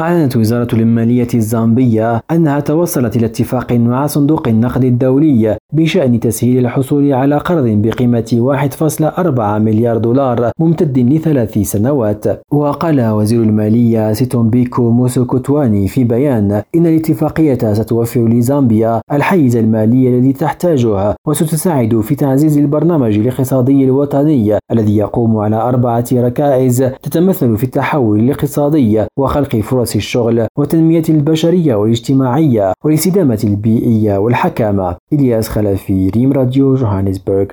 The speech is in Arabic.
أعلنت وزارة المالية الزامبية أنها توصلت إلى اتفاق مع صندوق النقد الدولي بشأن تسهيل الحصول على قرض بقيمة 1.4 مليار دولار ممتد لثلاث سنوات. وقال وزير المالية سيتومبيكو موسوكوتواني في بيان إن الاتفاقية ستوفر لزامبيا الحيز المالي الذي تحتاجه وستساعد في تعزيز البرنامج الاقتصادي الوطني الذي يقوم على أربع ركائز تتمثل في التحول الاقتصادي وخلق فرص فرص الشغل والتنمية البشرية والاجتماعية والاستدامة البيئية والحكامة. إلياس خلفي ريم راديو جوهانسبرغ.